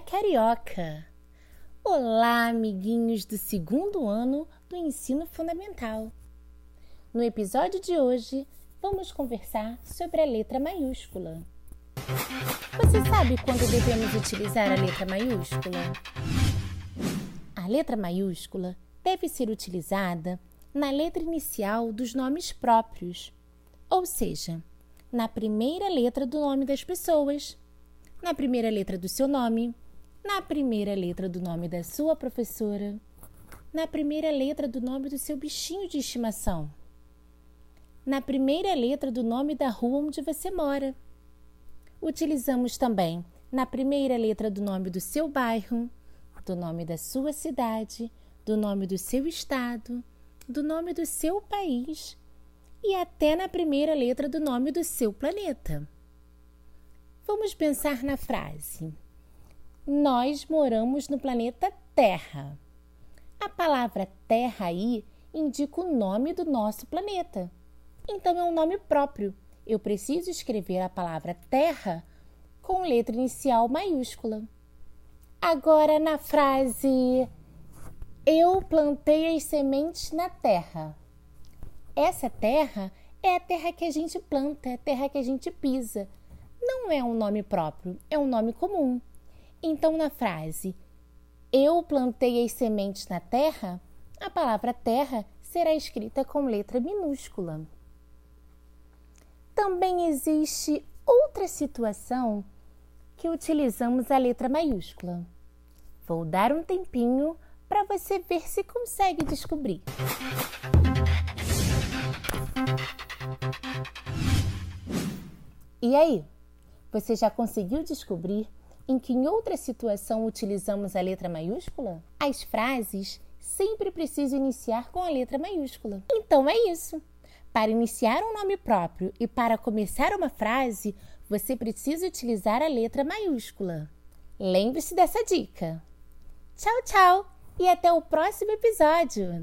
Carioca! Olá, amiguinhos do segundo ano do ensino fundamental. No episódio de hoje, vamos conversar sobre a letra maiúscula. Você sabe quando devemos utilizar a letra maiúscula? A letra maiúscula deve ser utilizada na letra inicial dos nomes próprios, ou seja, na primeira letra do nome das pessoas na primeira letra do seu nome, na primeira letra do nome da sua professora, na primeira letra do nome do seu bichinho de estimação, na primeira letra do nome da rua onde você mora. Utilizamos também na primeira letra do nome do seu bairro, do nome da sua cidade, do nome do seu estado, do nome do seu país e até na primeira letra do nome do seu planeta. Vamos pensar na frase: Nós moramos no planeta Terra. A palavra Terra aí indica o nome do nosso planeta. Então é um nome próprio. Eu preciso escrever a palavra Terra com letra inicial maiúscula. Agora na frase Eu plantei as sementes na terra. Essa terra é a terra que a gente planta, é a terra que a gente pisa não é um nome próprio, é um nome comum. Então, na frase Eu plantei as sementes na terra, a palavra terra será escrita com letra minúscula. Também existe outra situação que utilizamos a letra maiúscula. Vou dar um tempinho para você ver se consegue descobrir. E aí? Você já conseguiu descobrir em que em outra situação utilizamos a letra maiúscula? As frases sempre precisam iniciar com a letra maiúscula. Então é isso. Para iniciar um nome próprio e para começar uma frase, você precisa utilizar a letra maiúscula. Lembre-se dessa dica. Tchau, tchau e até o próximo episódio!